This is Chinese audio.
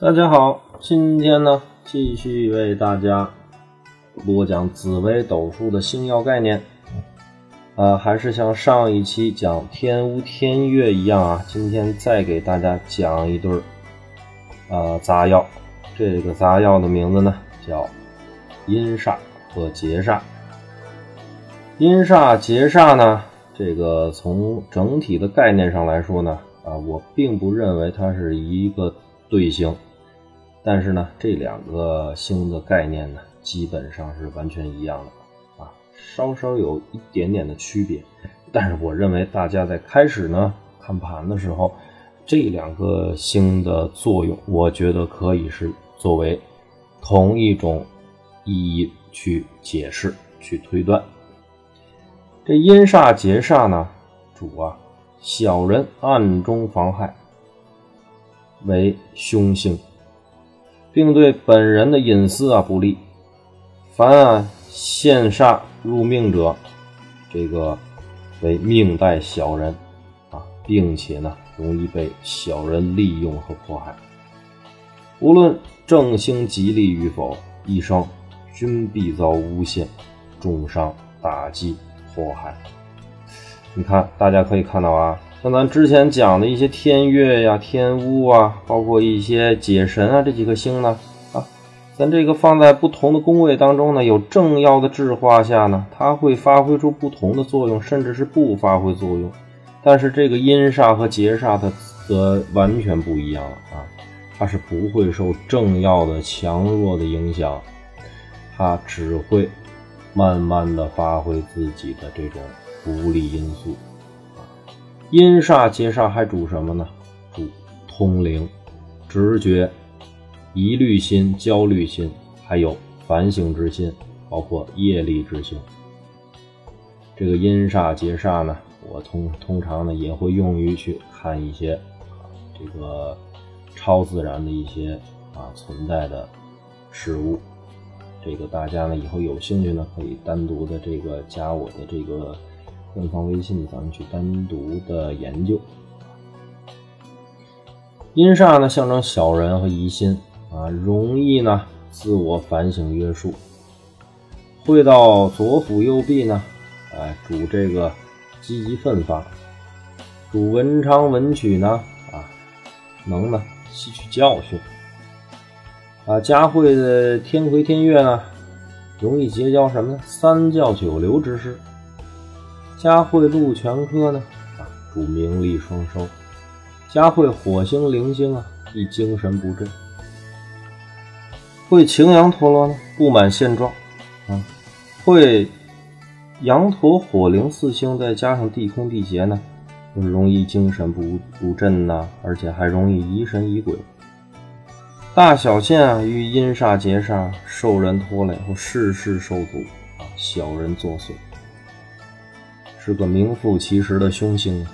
大家好，今天呢继续为大家播讲紫微斗数的星耀概念。啊，还是像上一期讲天乌天月一样啊，今天再给大家讲一对儿啊杂药。这个杂药的名字呢叫阴煞和劫煞。阴煞劫煞呢，这个从整体的概念上来说呢，啊，我并不认为它是一个对星，但是呢，这两个星的概念呢，基本上是完全一样的啊。稍稍有一点点的区别，但是我认为大家在开始呢看盘的时候，这两个星的作用，我觉得可以是作为同一种意义去解释、去推断。这阴煞劫煞呢，主啊小人暗中妨害，为凶星，并对本人的隐私啊不利。凡啊现煞。入命者，这个为命带小人啊，并且呢，容易被小人利用和迫害。无论正星吉利与否，一生均必遭诬陷、重伤、打击、祸害。你看，大家可以看到啊，像咱之前讲的一些天月呀、天乌啊，包括一些解神啊，这几颗星呢啊。咱这个放在不同的宫位当中呢，有正要的制化下呢，它会发挥出不同的作用，甚至是不发挥作用。但是这个阴煞和劫煞它则完全不一样了啊，它是不会受正要的强弱的影响，它只会慢慢的发挥自己的这种不利因素。阴煞劫煞还主什么呢？主通灵、直觉。疑虑心、焦虑心，还有反省之心，包括业力之心。这个阴煞劫煞呢，我通通常呢也会用于去看一些这个超自然的一些啊存在的事物。这个大家呢以后有兴趣呢，可以单独的这个加我的这个官方微信，咱们去单独的研究。阴煞呢象征小人和疑心。啊，容易呢，自我反省约束，会到左辅右弼呢，哎，主这个积极奋发，主文昌文曲呢，啊，能呢吸取教训，啊，佳慧的天魁天月呢，容易结交什么呢？三教九流之士，佳慧禄全科呢，啊，主名利双收，佳慧火星灵星啊，易精神不振。会擎羊陀罗呢，不满现状，啊，会羊驼火灵四星，再加上地空地劫呢，就容易精神不不振呐，而且还容易疑神疑鬼。大小限啊，遇阴煞劫煞，受人拖累或事事受阻啊，小人作祟，是个名副其实的凶星。